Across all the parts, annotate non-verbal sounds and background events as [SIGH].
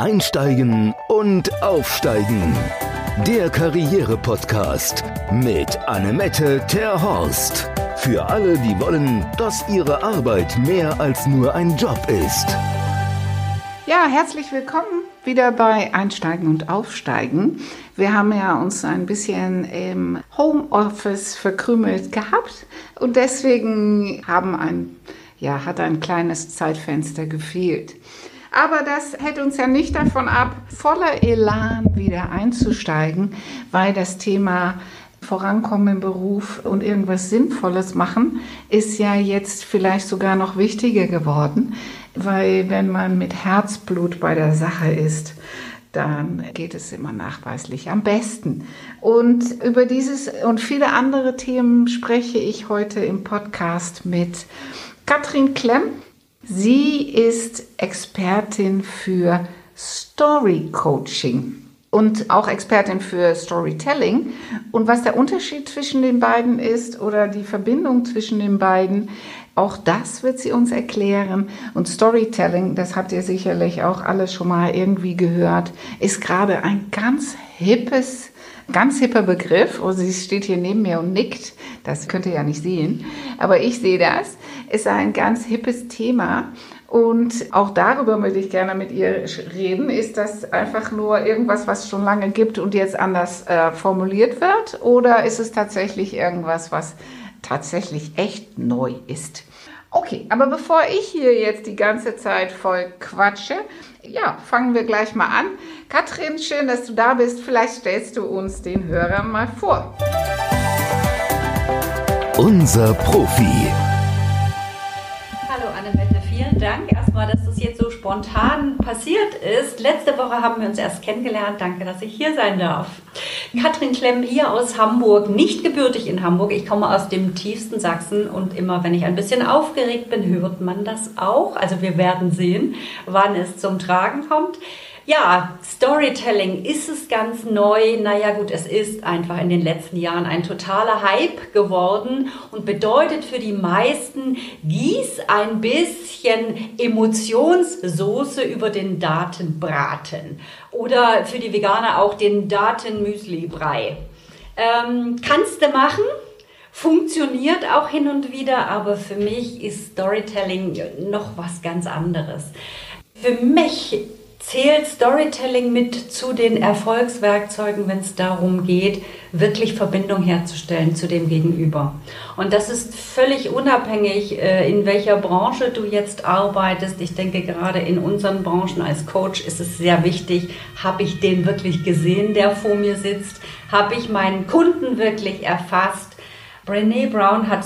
Einsteigen und Aufsteigen. Der Karriere-Podcast mit Annemette Terhorst. Für alle, die wollen, dass ihre Arbeit mehr als nur ein Job ist. Ja, herzlich willkommen wieder bei Einsteigen und Aufsteigen. Wir haben ja uns ein bisschen im Homeoffice verkrümelt gehabt und deswegen haben ein, ja, hat ein kleines Zeitfenster gefehlt. Aber das hält uns ja nicht davon ab, voller Elan wieder einzusteigen, weil das Thema Vorankommen im Beruf und irgendwas Sinnvolles machen ist ja jetzt vielleicht sogar noch wichtiger geworden, weil wenn man mit Herzblut bei der Sache ist, dann geht es immer nachweislich am besten. Und über dieses und viele andere Themen spreche ich heute im Podcast mit Katrin Klemm. Sie ist Expertin für Story Coaching und auch Expertin für Storytelling. Und was der Unterschied zwischen den beiden ist oder die Verbindung zwischen den beiden, auch das wird sie uns erklären. Und Storytelling, das habt ihr sicherlich auch alles schon mal irgendwie gehört, ist gerade ein ganz hippes, ganz hipper Begriff. Oh, sie steht hier neben mir und nickt. Das könnt ihr ja nicht sehen. Aber ich sehe das. Ist ein ganz hippes Thema. Und auch darüber möchte ich gerne mit ihr reden. Ist das einfach nur irgendwas, was schon lange gibt und jetzt anders äh, formuliert wird? Oder ist es tatsächlich irgendwas, was tatsächlich echt neu ist? Okay, aber bevor ich hier jetzt die ganze Zeit voll quatsche, ja, fangen wir gleich mal an. Katrin, schön, dass du da bist. Vielleicht stellst du uns den Hörern mal vor. Unser Profi. Dank erstmal, dass das jetzt so spontan passiert ist. Letzte Woche haben wir uns erst kennengelernt. Danke, dass ich hier sein darf. Katrin Klemm hier aus Hamburg, nicht gebürtig in Hamburg. Ich komme aus dem tiefsten Sachsen und immer, wenn ich ein bisschen aufgeregt bin, hört man das auch. Also wir werden sehen, wann es zum Tragen kommt. Ja, Storytelling ist es ganz neu. Naja gut, es ist einfach in den letzten Jahren ein totaler Hype geworden und bedeutet für die meisten, gieß ein bisschen Emotionssoße über den Datenbraten. Oder für die Veganer auch den Datenmüsli-Brei. Ähm, kannst du machen? Funktioniert auch hin und wieder, aber für mich ist Storytelling noch was ganz anderes. Für mich zählt Storytelling mit zu den Erfolgswerkzeugen, wenn es darum geht, wirklich Verbindung herzustellen zu dem Gegenüber. Und das ist völlig unabhängig, äh, in welcher Branche du jetzt arbeitest. Ich denke, gerade in unseren Branchen als Coach ist es sehr wichtig, habe ich den wirklich gesehen, der vor mir sitzt? Habe ich meinen Kunden wirklich erfasst? Brené Brown hat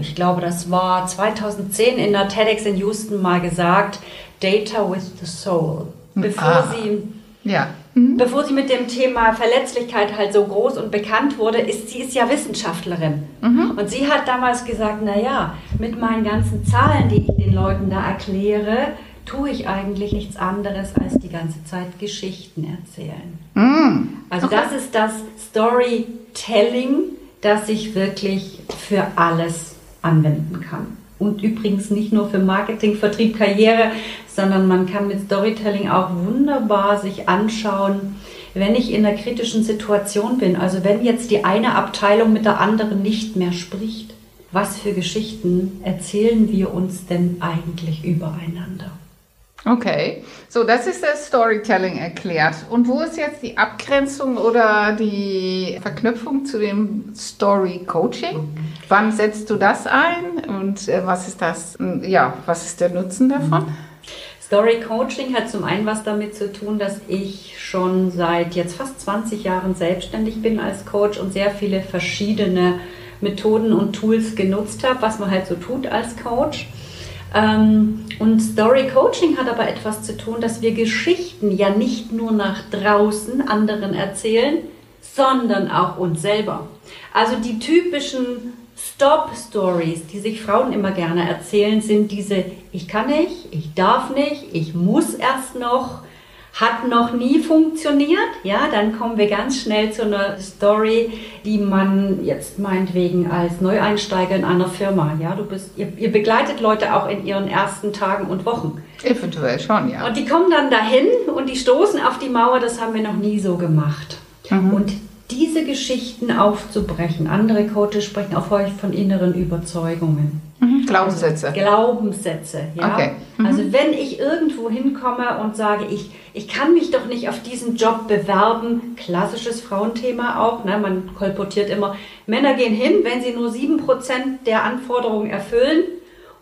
ich glaube, das war 2010 in der TEDx in Houston mal gesagt, Data with the Soul. Bevor ah. sie ja. Mhm. Bevor sie mit dem Thema Verletzlichkeit halt so groß und bekannt wurde, ist sie ist ja Wissenschaftlerin. Mhm. Und sie hat damals gesagt, naja, mit meinen ganzen Zahlen, die ich den Leuten da erkläre, tue ich eigentlich nichts anderes als die ganze Zeit Geschichten erzählen. Mhm. Also okay. das ist das Storytelling, das ich wirklich für alles anwenden kann. Und übrigens nicht nur für Marketing, Vertrieb, Karriere, sondern man kann mit Storytelling auch wunderbar sich anschauen, wenn ich in einer kritischen Situation bin. Also wenn jetzt die eine Abteilung mit der anderen nicht mehr spricht, was für Geschichten erzählen wir uns denn eigentlich übereinander? Okay, so das ist das Storytelling erklärt. Und wo ist jetzt die Abgrenzung oder die Verknüpfung zu dem Story Coaching? Wann setzt du das ein und äh, was ist das? Ja, was ist der Nutzen davon? Story Coaching hat zum einen was damit zu tun, dass ich schon seit jetzt fast 20 Jahren selbstständig bin als Coach und sehr viele verschiedene Methoden und Tools genutzt habe, was man halt so tut als Coach. Ähm, und Story Coaching hat aber etwas zu tun, dass wir Geschichten ja nicht nur nach draußen anderen erzählen, sondern auch uns selber. Also die typischen Stop-Stories, die sich Frauen immer gerne erzählen, sind diese Ich kann nicht, ich darf nicht, ich muss erst noch, hat noch nie funktioniert, ja, dann kommen wir ganz schnell zu einer Story, die man jetzt meinetwegen als Neueinsteiger in einer Firma, ja, du bist, ihr, ihr begleitet Leute auch in ihren ersten Tagen und Wochen. Eventuell schon, ja. Und die kommen dann dahin und die stoßen auf die Mauer, das haben wir noch nie so gemacht. Mhm. Und diese Geschichten aufzubrechen. Andere Coaches sprechen auch häufig von inneren Überzeugungen. Mhm. Glaubenssätze. Also Glaubenssätze, ja. Okay. Mhm. Also wenn ich irgendwo hinkomme und sage, ich, ich kann mich doch nicht auf diesen Job bewerben, klassisches Frauenthema auch, ne? man kolportiert immer, Männer gehen hin, wenn sie nur 7% der Anforderungen erfüllen,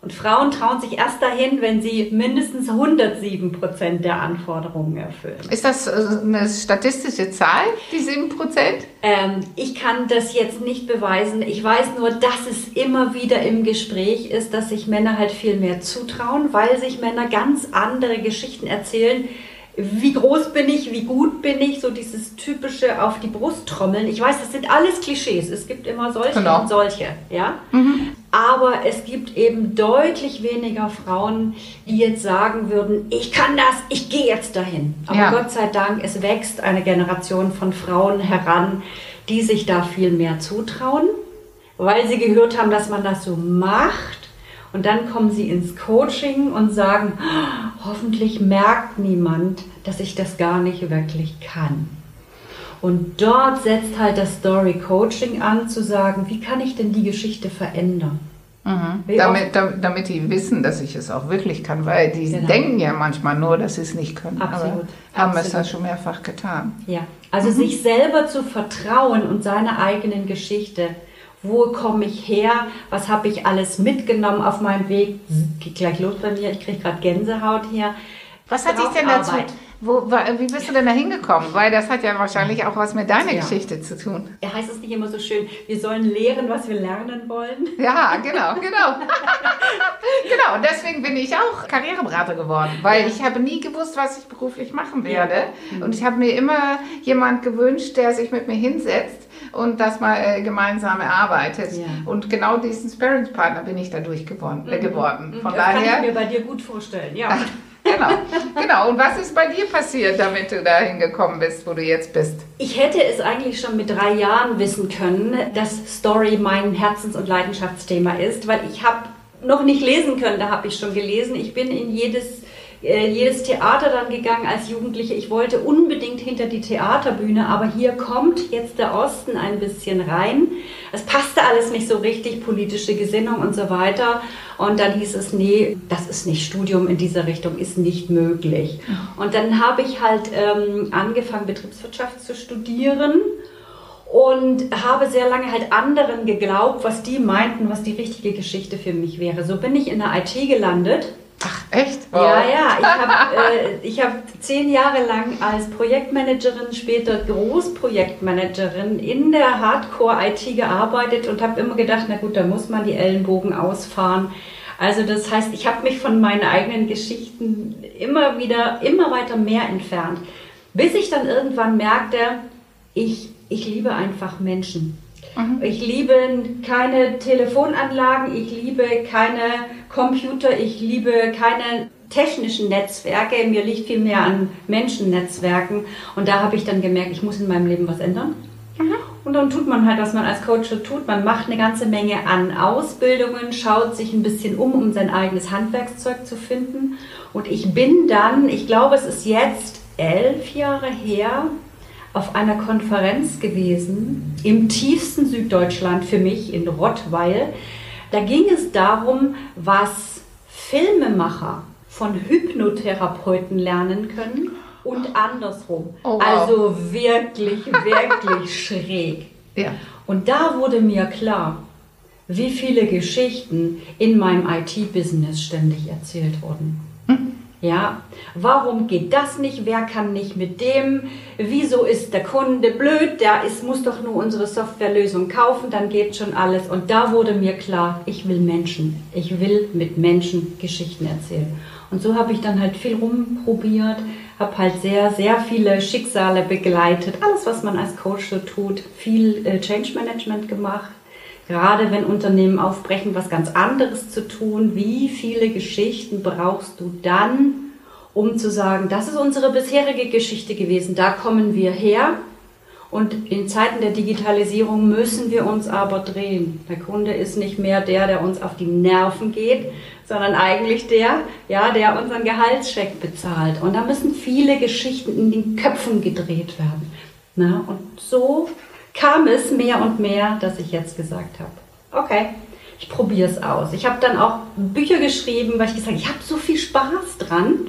und Frauen trauen sich erst dahin, wenn sie mindestens 107 Prozent der Anforderungen erfüllen. Ist das äh, eine statistische Zahl, die 7 Prozent? Ähm, ich kann das jetzt nicht beweisen. Ich weiß nur, dass es immer wieder im Gespräch ist, dass sich Männer halt viel mehr zutrauen, weil sich Männer ganz andere Geschichten erzählen, wie groß bin ich, wie gut bin ich, so dieses typische auf die Brust trommeln. Ich weiß, das sind alles Klischees. Es gibt immer solche genau. und solche, ja. Mhm. Aber es gibt eben deutlich weniger Frauen, die jetzt sagen würden, ich kann das, ich gehe jetzt dahin. Aber ja. Gott sei Dank, es wächst eine Generation von Frauen heran, die sich da viel mehr zutrauen, weil sie gehört haben, dass man das so macht und dann kommen sie ins Coaching und sagen, hoffentlich merkt niemand, dass ich das gar nicht wirklich kann. Und dort setzt halt das Story Coaching an, zu sagen, wie kann ich denn die Geschichte verändern? Mhm. Damit, damit, damit, die wissen, dass ich es auch wirklich kann, weil die genau. denken ja manchmal nur, dass sie es nicht können. Absolut. Aber haben Absolut. es ja schon mehrfach getan. Ja, also mhm. sich selber zu vertrauen und seine eigenen Geschichte wo komme ich her, was habe ich alles mitgenommen auf meinem Weg. Geht gleich los bei mir, ich kriege gerade Gänsehaut hier. Was hat dich denn dazu, wo, wie bist du denn da hingekommen? Weil das hat ja wahrscheinlich auch was mit deiner ja. Geschichte zu tun. Ja, heißt es nicht immer so schön, wir sollen lehren, was wir lernen wollen? Ja, genau, genau. [LAUGHS] genau, und deswegen bin ich auch Karriereberater geworden, weil ja. ich habe nie gewusst, was ich beruflich machen werde. Ja. Mhm. Und ich habe mir immer jemand gewünscht, der sich mit mir hinsetzt und das mal äh, gemeinsam erarbeitet. Ja. Und genau diesen Sparringspartner bin ich dadurch geworden. Äh, geworden. Mhm. Von das daher, kann ich mir bei dir gut vorstellen, ja. [LAUGHS] genau, genau. Und was ist bei dir passiert, damit du dahin gekommen bist, wo du jetzt bist? Ich hätte es eigentlich schon mit drei Jahren wissen können, dass Story mein Herzens- und Leidenschaftsthema ist, weil ich habe noch nicht lesen können, da habe ich schon gelesen. Ich bin in jedes jedes Theater dann gegangen als Jugendliche. Ich wollte unbedingt hinter die Theaterbühne, aber hier kommt jetzt der Osten ein bisschen rein. Es passte alles nicht so richtig, politische Gesinnung und so weiter. Und dann hieß es, nee, das ist nicht Studium in dieser Richtung, ist nicht möglich. Und dann habe ich halt ähm, angefangen, Betriebswirtschaft zu studieren und habe sehr lange halt anderen geglaubt, was die meinten, was die richtige Geschichte für mich wäre. So bin ich in der IT gelandet Ach, echt? Wow. Ja, ja. Ich habe äh, hab zehn Jahre lang als Projektmanagerin, später Großprojektmanagerin in der Hardcore-IT gearbeitet und habe immer gedacht, na gut, da muss man die Ellenbogen ausfahren. Also das heißt, ich habe mich von meinen eigenen Geschichten immer wieder, immer weiter mehr entfernt, bis ich dann irgendwann merkte, ich, ich liebe einfach Menschen. Mhm. Ich liebe keine Telefonanlagen, ich liebe keine Computer, ich liebe keine technischen Netzwerke, mir liegt viel mehr an Menschennetzwerken und da habe ich dann gemerkt, ich muss in meinem Leben was ändern. Mhm. Und dann tut man halt, was man als Coach tut. Man macht eine ganze Menge an Ausbildungen, schaut sich ein bisschen um, um sein eigenes Handwerkszeug zu finden. Und ich bin dann, ich glaube, es ist jetzt elf Jahre her, auf einer Konferenz gewesen im tiefsten Süddeutschland für mich in Rottweil. Da ging es darum, was Filmemacher von Hypnotherapeuten lernen können und andersrum. Oh, wow. Also wirklich, wirklich [LAUGHS] schräg. Ja. Und da wurde mir klar, wie viele Geschichten in meinem IT-Business ständig erzählt wurden. Ja, warum geht das nicht? Wer kann nicht mit dem? Wieso ist der Kunde blöd? Der ist, muss doch nur unsere Softwarelösung kaufen, dann geht schon alles. Und da wurde mir klar, ich will Menschen. Ich will mit Menschen Geschichten erzählen. Und so habe ich dann halt viel rumprobiert, habe halt sehr, sehr viele Schicksale begleitet. Alles, was man als Coach so tut. Viel äh, Change Management gemacht. Gerade wenn Unternehmen aufbrechen, was ganz anderes zu tun, wie viele Geschichten brauchst du dann, um zu sagen, das ist unsere bisherige Geschichte gewesen, da kommen wir her. Und in Zeiten der Digitalisierung müssen wir uns aber drehen. Der Kunde ist nicht mehr der, der uns auf die Nerven geht, sondern eigentlich der, ja, der unseren Gehaltscheck bezahlt. Und da müssen viele Geschichten in den Köpfen gedreht werden. Na, und so kam es mehr und mehr, dass ich jetzt gesagt habe, okay, ich probiere es aus. Ich habe dann auch Bücher geschrieben, weil ich gesagt habe, ich habe so viel Spaß dran.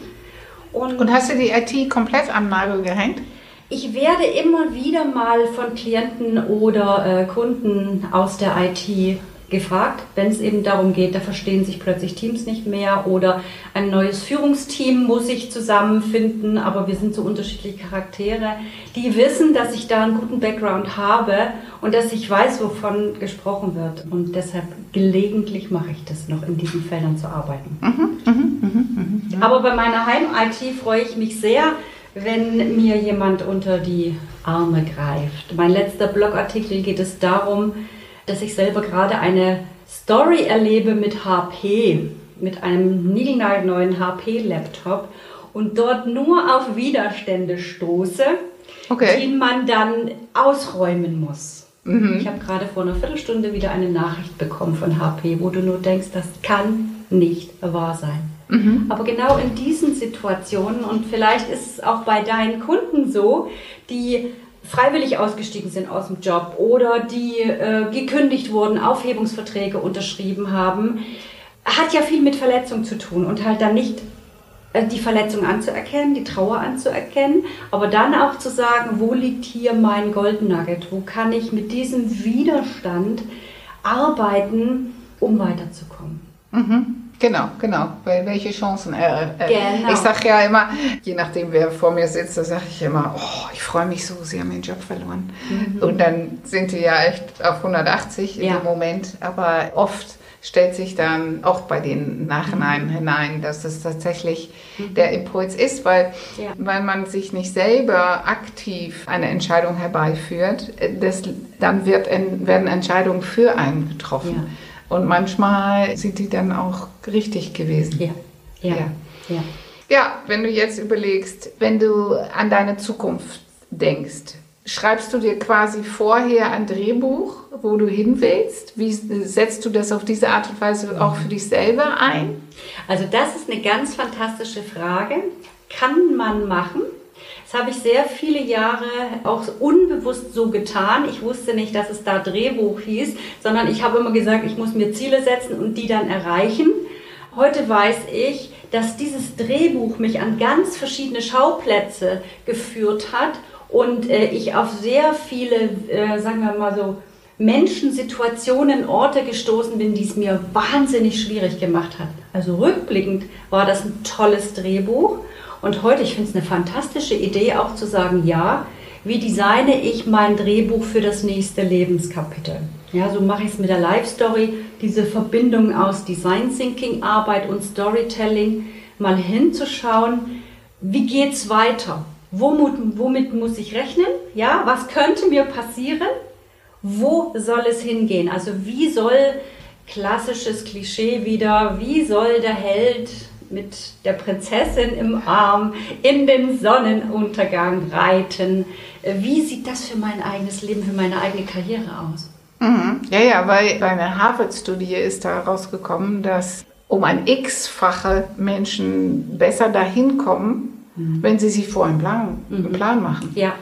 Und, und hast du die IT komplett am Nagel gehängt? Ich werde immer wieder mal von Klienten oder äh, Kunden aus der IT gefragt, wenn es eben darum geht, da verstehen sich plötzlich Teams nicht mehr oder ein neues Führungsteam muss sich zusammenfinden, aber wir sind so unterschiedliche Charaktere, die wissen, dass ich da einen guten Background habe und dass ich weiß, wovon gesprochen wird. Und deshalb gelegentlich mache ich das noch, in diesen Feldern zu arbeiten. Mhm, mh, mh, mh, aber bei meiner Heim-IT freue ich mich sehr, wenn mir jemand unter die Arme greift. Mein letzter Blogartikel geht es darum, dass ich selber gerade eine Story erlebe mit HP, mit einem niegelnagelneuen HP-Laptop und dort nur auf Widerstände stoße, okay. die man dann ausräumen muss. Mhm. Ich habe gerade vor einer Viertelstunde wieder eine Nachricht bekommen von HP, wo du nur denkst, das kann nicht wahr sein. Mhm. Aber genau in diesen Situationen, und vielleicht ist es auch bei deinen Kunden so, die freiwillig ausgestiegen sind aus dem Job oder die äh, gekündigt wurden, Aufhebungsverträge unterschrieben haben, hat ja viel mit Verletzung zu tun und halt dann nicht äh, die Verletzung anzuerkennen, die Trauer anzuerkennen, aber dann auch zu sagen, wo liegt hier mein Golden Nugget, wo kann ich mit diesem Widerstand arbeiten, um weiterzukommen. Mhm. Genau, genau. Welche Chancen er. Äh, genau. Ich sage ja immer, je nachdem wer vor mir sitzt, da sage ich immer, oh, ich freue mich so, Sie haben den Job verloren. Mhm. Und dann sind die ja echt auf 180 ja. im Moment. Aber oft stellt sich dann auch bei den Nachhinein mhm. hinein, dass es tatsächlich mhm. der Impuls ist, weil, ja. weil man sich nicht selber aktiv eine Entscheidung herbeiführt, das, dann wird, werden Entscheidungen für einen getroffen. Ja. Und manchmal sind die dann auch richtig gewesen. Ja. Ja. ja. ja. ja wenn du jetzt überlegst, wenn du an deine Zukunft denkst, schreibst du dir quasi vorher ein Drehbuch, wo du hin willst? Wie setzt du das auf diese Art und Weise auch für dich selber ein? Also das ist eine ganz fantastische Frage. Kann man machen. Das habe ich sehr viele Jahre auch unbewusst so getan. Ich wusste nicht, dass es da Drehbuch hieß, sondern ich habe immer gesagt, ich muss mir Ziele setzen und die dann erreichen. Heute weiß ich, dass dieses Drehbuch mich an ganz verschiedene Schauplätze geführt hat und äh, ich auf sehr viele, äh, sagen wir mal so, Menschen, Situationen, Orte gestoßen bin, die es mir wahnsinnig schwierig gemacht hat. Also rückblickend war das ein tolles Drehbuch und heute, ich finde es eine fantastische Idee, auch zu sagen, ja, wie designe ich mein Drehbuch für das nächste Lebenskapitel? Ja, so mache ich es mit der Life Story, diese Verbindung aus Design Thinking, Arbeit und Storytelling, mal hinzuschauen, wie geht es weiter? Womit, womit muss ich rechnen? Ja, was könnte mir passieren? Wo soll es hingehen? Also wie soll klassisches Klischee wieder, wie soll der Held mit der Prinzessin im Arm in den Sonnenuntergang reiten. Wie sieht das für mein eigenes Leben, für meine eigene Karriere aus? Mhm. Ja, ja, weil bei einer Harvard-Studie ist da rausgekommen, dass um ein X-fache Menschen besser dahin kommen, mhm. wenn sie sich vorher einen Plan, mhm. einen Plan machen. Ja.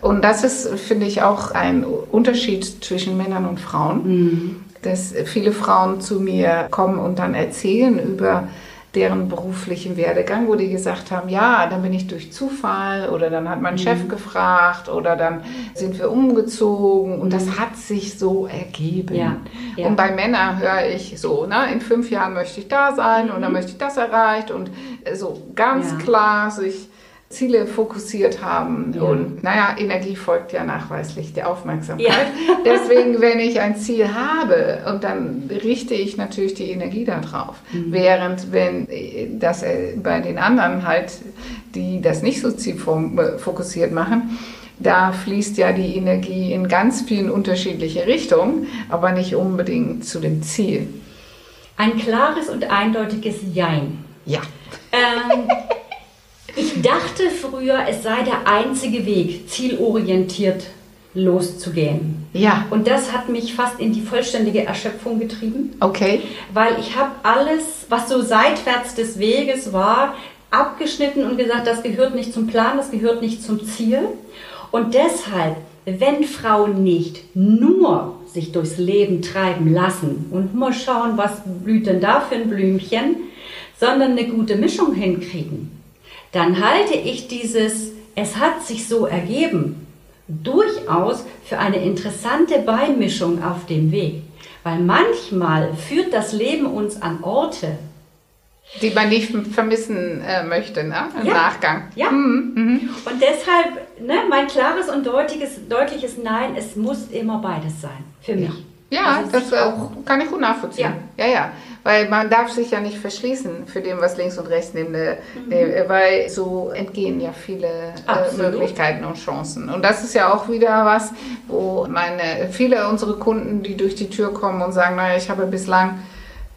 Und das ist, finde ich, auch ein Unterschied zwischen Männern und Frauen, mhm. dass viele Frauen zu mir kommen und dann erzählen über deren beruflichen Werdegang, wo die gesagt haben, ja, dann bin ich durch Zufall oder dann hat mein mhm. Chef gefragt oder dann sind wir umgezogen und das mhm. hat sich so ergeben. Ja, ja. Und bei Männern höre ich so, ne, in fünf Jahren möchte ich da sein mhm. und dann möchte ich das erreicht und so ganz ja. klar sich Ziele fokussiert haben. Ja. Und naja, Energie folgt ja nachweislich der Aufmerksamkeit. Ja. [LAUGHS] Deswegen, wenn ich ein Ziel habe und dann richte ich natürlich die Energie darauf. Mhm. Während wenn das äh, bei den anderen halt, die das nicht so zielfokussiert machen, da fließt ja die Energie in ganz vielen unterschiedliche Richtungen, aber nicht unbedingt zu dem Ziel. Ein klares und eindeutiges Jein. Ja. Ähm, dachte früher, es sei der einzige Weg, zielorientiert loszugehen. Ja. Und das hat mich fast in die vollständige Erschöpfung getrieben. Okay. Weil ich habe alles, was so seitwärts des Weges war, abgeschnitten und gesagt, das gehört nicht zum Plan, das gehört nicht zum Ziel. Und deshalb, wenn Frauen nicht nur sich durchs Leben treiben lassen und mal schauen, was blüht denn da für ein Blümchen, sondern eine gute Mischung hinkriegen, dann halte ich dieses, es hat sich so ergeben, durchaus für eine interessante Beimischung auf dem Weg. Weil manchmal führt das Leben uns an Orte, die man nicht vermissen äh, möchte, ne? Im Ja. Nachgang. Ja. Mhm, mhm. Und deshalb ne, mein klares und deutliches, deutliches Nein, es muss immer beides sein. Für mich. Ja, Also das sich äh, kann ich gut nachvollziehen. Ja. ja, Weil man darf sich ja nicht verschließen für dem, was links und rechts neben der, der- weil so entgehen ja viele äh. Möglichkeiten und Chancen. Und das ist ja auch wieder was, wo meine, viele unserer Kunden, die durch die Tür kommen und sagen, naja, ich habe bislang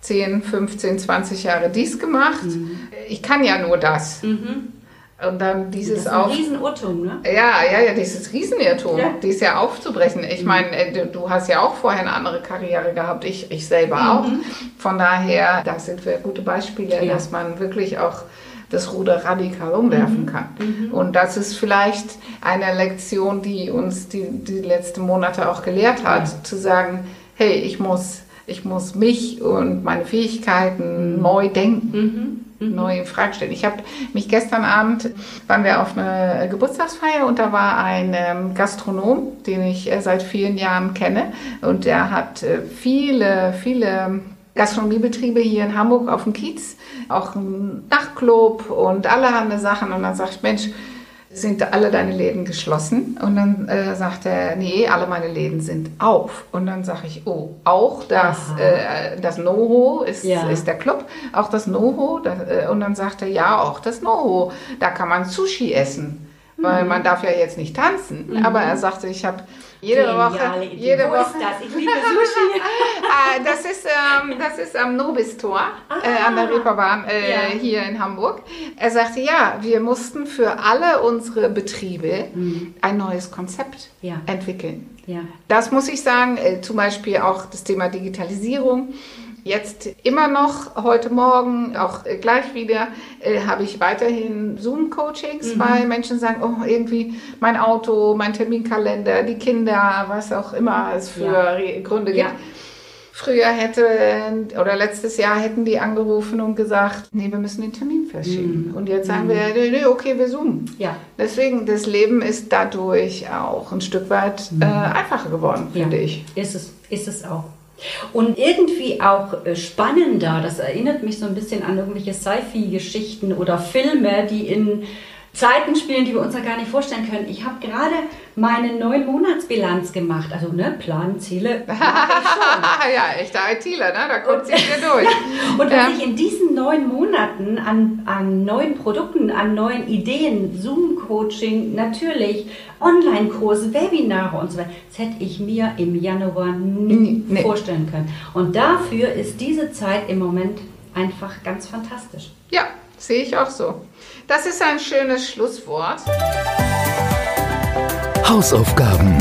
10, 15, 20 Jahre dies gemacht. Ich kann ja nur das. Mhm. Und dann Das dieses ist ein auch. Riesenirrtum, ne? Ja, ja, ja, dieses Riesenirrtum, Ja. die ist ja aufzubrechen. Ich meine, äh, du- hast ja auch vorher eine andere Karriere gehabt, ich, ich selber auch. Von daher, da sind wir gute Beispiele, Ja. dass man wirklich auch das Ruder radikal umwerfen kann. Und das ist vielleicht eine Lektion, die uns die, die letzten Monate auch gelehrt hat, zu sagen, hey, ich muss, ich muss mich und meine Fähigkeiten neu denken neu in Frage stellen. Ich habe mich gestern Abend, waren wir auf einer Geburtstagsfeier und da war ein ähm, Gastronom, den ich äh, seit vielen Jahren kenne. Und der hat äh, viele, viele Gastronomiebetriebe hier in Hamburg auf dem Kiez, auch ein Nachtclub und allerhand Sachen. Und dann sagt Mensch, sind alle deine Läden geschlossen? Und dann äh, sagt er, nee, alle meine Läden sind auf. Und dann sage ich, oh, auch das, äh, das NoHo ist, Ja. ist der Club, auch das NoHo. Das, äh, und dann sagt er, ja, auch das NoHo, da kann man Sushi essen. Weil Mhm. man darf ja jetzt nicht tanzen. Aber er sagte, ich habe jede Geniale Woche, Idee. jede Wo Woche, ist das? Ich liebe Sushi. [LAUGHS] Ah, das ist, ähm, das ist am Nobis-Tor äh, an der Reeperbahn äh, Ja. hier in Hamburg. Er sagte, ja, wir mussten für alle unsere Betriebe ein neues Konzept Mhm. Ja. entwickeln. ja. Das muss ich sagen, äh, zum Beispiel auch das Thema Digitalisierung. Jetzt immer noch, heute Morgen, auch äh, gleich wieder, äh, habe ich weiterhin Zoom-Coachings, weil Menschen sagen, oh, irgendwie mein Auto, mein Terminkalender, die Kinder, was auch immer es für Ja. Gründe gibt. Ja. Früher hätte, oder letztes Jahr hätten die angerufen und gesagt, nee, wir müssen den Termin verschieben. Und jetzt sagen wir, nee, okay, wir zoomen. Ja. Deswegen, das Leben ist dadurch auch ein Stück weit äh, einfacher geworden, finde ja. ich. Ist es, ist es auch. Und irgendwie auch äh, spannender, das erinnert mich so ein bisschen an irgendwelche Sci-Fi-Geschichten oder Filme, die in Zeiten spielen, die wir uns ja gar nicht vorstellen können. Ich habe gerade meine neun Monatsbilanz gemacht, also ne, Plan, Ziele. [LAUGHS] ja, echter ITler, ne? da kommt sie wieder durch. [LAUGHS] Und was Ja. ich in diesen neun Monaten an, an neuen Produkten, an neuen Ideen, Zoom-Coaching, natürlich, Online-Kurse, Webinare und so weiter, das hätte ich mir im Januar nie Nee. vorstellen können. Und dafür ist diese Zeit im Moment einfach ganz fantastisch. Ja, sehe ich auch so. Das ist ein schönes Schlusswort. Hausaufgaben.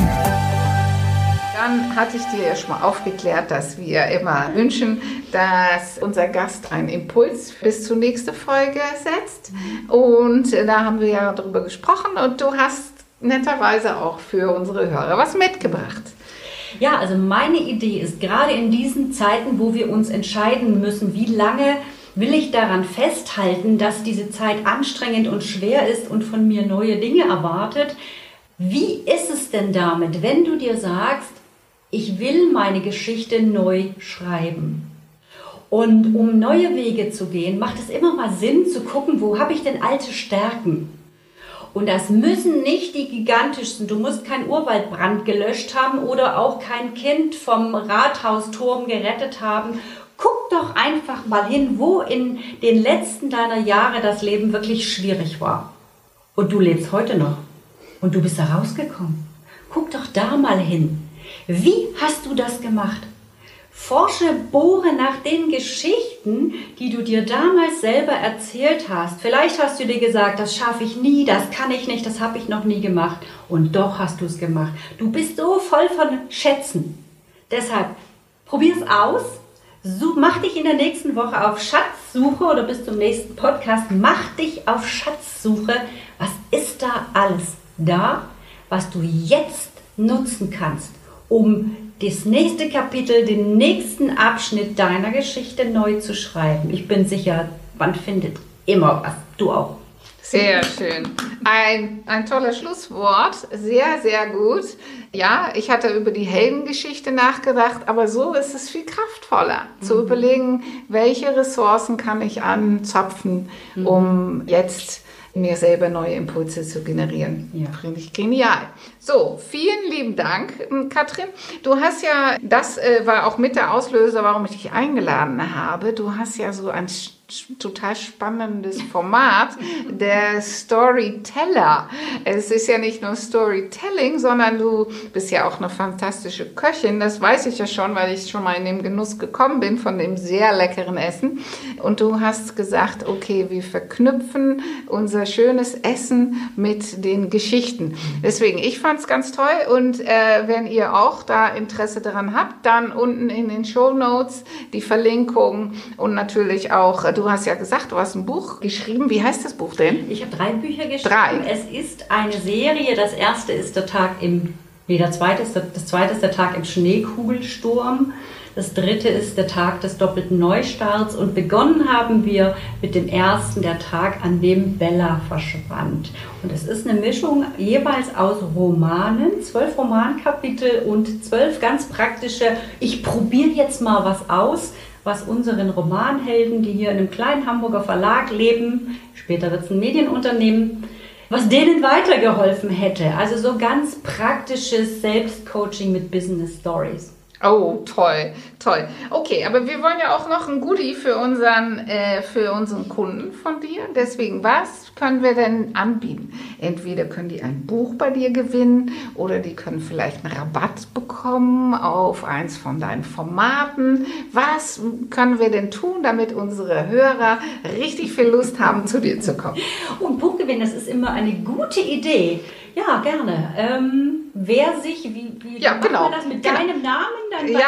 Dann hatte ich dir ja schon mal aufgeklärt, dass wir immer wünschen, dass unser Gast einen Impuls bis zur nächsten Folge setzt. Und da haben wir ja darüber gesprochen und du hast netterweise auch für unsere Hörer was mitgebracht. Ja, also meine Idee ist gerade in diesen Zeiten, wo wir uns entscheiden müssen, wie lange will ich daran festhalten, dass diese Zeit anstrengend und schwer ist und von mir neue Dinge erwartet. Wie ist es denn damit, wenn du dir sagst, ich will meine Geschichte neu schreiben? Und um neue Wege zu gehen, macht es immer mal Sinn zu gucken, wo habe ich denn alte Stärken? Und das müssen nicht die gigantischsten. Du musst keinen Urwaldbrand gelöscht haben oder auch kein Kind vom Rathausturm gerettet haben. Guck doch einfach mal hin, wo in den letzten deiner Jahre das Leben wirklich schwierig war. Und du lebst heute noch. Und du bist da rausgekommen. Guck doch da mal hin. Wie hast du das gemacht? Forsche, bohre nach den Geschichten, die du dir damals selber erzählt hast. Vielleicht hast du dir gesagt, das schaffe ich nie, das kann ich nicht, das habe ich noch nie gemacht. Und doch hast du es gemacht. Du bist so voll von Schätzen. Deshalb probier es aus. Such, mach dich in der nächsten Woche auf Schatzsuche oder bis zum nächsten Podcast. Mach dich auf Schatzsuche. Was ist da alles da, was du jetzt nutzen kannst, um das nächste Kapitel, den nächsten Abschnitt deiner Geschichte neu zu schreiben. Ich bin sicher, man findet immer was. Du auch. Sehr schön. Ein, ein tolles Schlusswort. Sehr, sehr gut. Ja, ich hatte über die Heldengeschichte nachgedacht, aber so ist es viel kraftvoller, mhm. zu überlegen, welche Ressourcen kann ich anzapfen, mhm. um jetzt mir selber neue Impulse zu generieren. Ja. Finde ich genial. So, vielen lieben Dank, ähm, Katrin. Du hast ja, das äh, war auch mit der Auslöser, warum ich dich eingeladen habe. Du hast ja so ein total spannendes Format, der Storyteller. Es ist ja nicht nur Storytelling, sondern du bist ja auch eine fantastische Köchin. Das weiß ich ja schon, weil ich schon mal in den Genuss gekommen bin von dem sehr leckeren Essen. Und du hast gesagt, okay, wir verknüpfen unser schönes Essen mit den Geschichten. Deswegen, ich fand es ganz toll. Und äh, wenn ihr auch da Interesse daran habt, dann unten in den Show Notes die Verlinkung und natürlich auch, du hast ja gesagt, du hast ein Buch geschrieben. Wie heißt das Buch denn? Ich habe drei Bücher geschrieben. Drei. Es ist eine Serie. Das erste ist der Tag im, nee, der zweite ist der, das zweite ist der Tag im Schneekugelsturm. Das dritte ist der Tag des doppelten Neustarts und begonnen haben wir mit dem ersten, der Tag, an dem Bella verschwand. Und es ist eine Mischung jeweils aus Romanen, zwölf Romankapitel und zwölf ganz praktische, ich probiere jetzt mal was aus, was unseren Romanhelden, die hier in einem kleinen Hamburger Verlag leben, später wird es ein Medienunternehmen, was denen weitergeholfen hätte. Also so ganz praktisches Selbstcoaching mit Business Stories. Oh, toll, toll. Okay, aber wir wollen ja auch noch ein Goodie für unseren, äh, für unseren Kunden von dir. Deswegen, was können wir denn anbieten? Entweder können die ein Buch bei dir gewinnen oder die können vielleicht einen Rabatt bekommen auf eins von deinen Formaten. Was können wir denn tun, damit unsere Hörer richtig viel Lust haben, zu dir zu kommen? Und Buch gewinnen, das ist immer eine gute Idee. Ja, gerne. Ähm, wer sich, wie, wie ja, genau. das mit genau. deinem Namen dann Ja,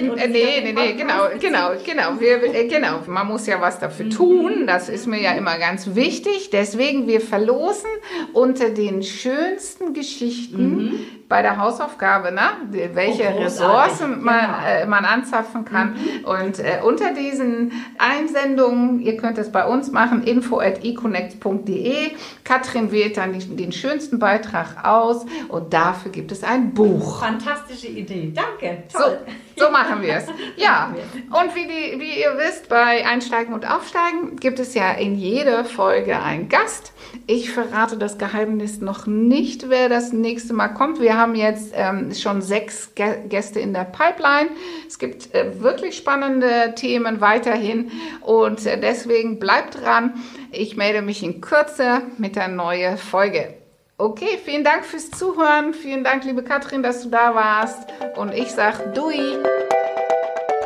nee, nee, nee, genau, genau, genau. Wir, äh, genau. Man muss ja was dafür mhm. tun. Das ist mir ja immer ganz wichtig. Deswegen, wir verlosen unter den schönsten Geschichten mhm bei der Hausaufgabe, ne? welche oh, Ressourcen man, genau. äh, man anzapfen kann. Mhm. Und äh, unter diesen Einsendungen, ihr könnt es bei uns machen, info at econnect.de. Katrin wählt dann die, den schönsten Beitrag aus und dafür gibt es ein Buch. Fantastische Idee, danke. Toll. So, so machen wir es. [LAUGHS] Ja, und wie, die, wie ihr wisst, bei Einsteigen und Aufsteigen gibt es ja in jeder Folge einen Gast. Ich verrate das Geheimnis noch nicht, wer das nächste Mal kommt. Wir haben jetzt ähm, schon sechs Gäste in der Pipeline. Es gibt äh, wirklich spannende Themen weiterhin und äh, deswegen bleibt dran. Ich melde mich in Kürze mit der neuen Folge. Okay, vielen Dank fürs Zuhören. Vielen Dank, liebe Katrin, dass du da warst. Und ich sag Dui.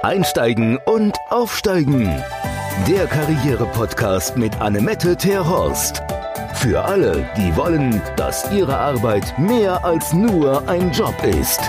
Einsteigen und Aufsteigen. Der Karriere-Podcast mit Annemette Terhorst. Für alle, die wollen, dass ihre Arbeit mehr als nur ein Job ist.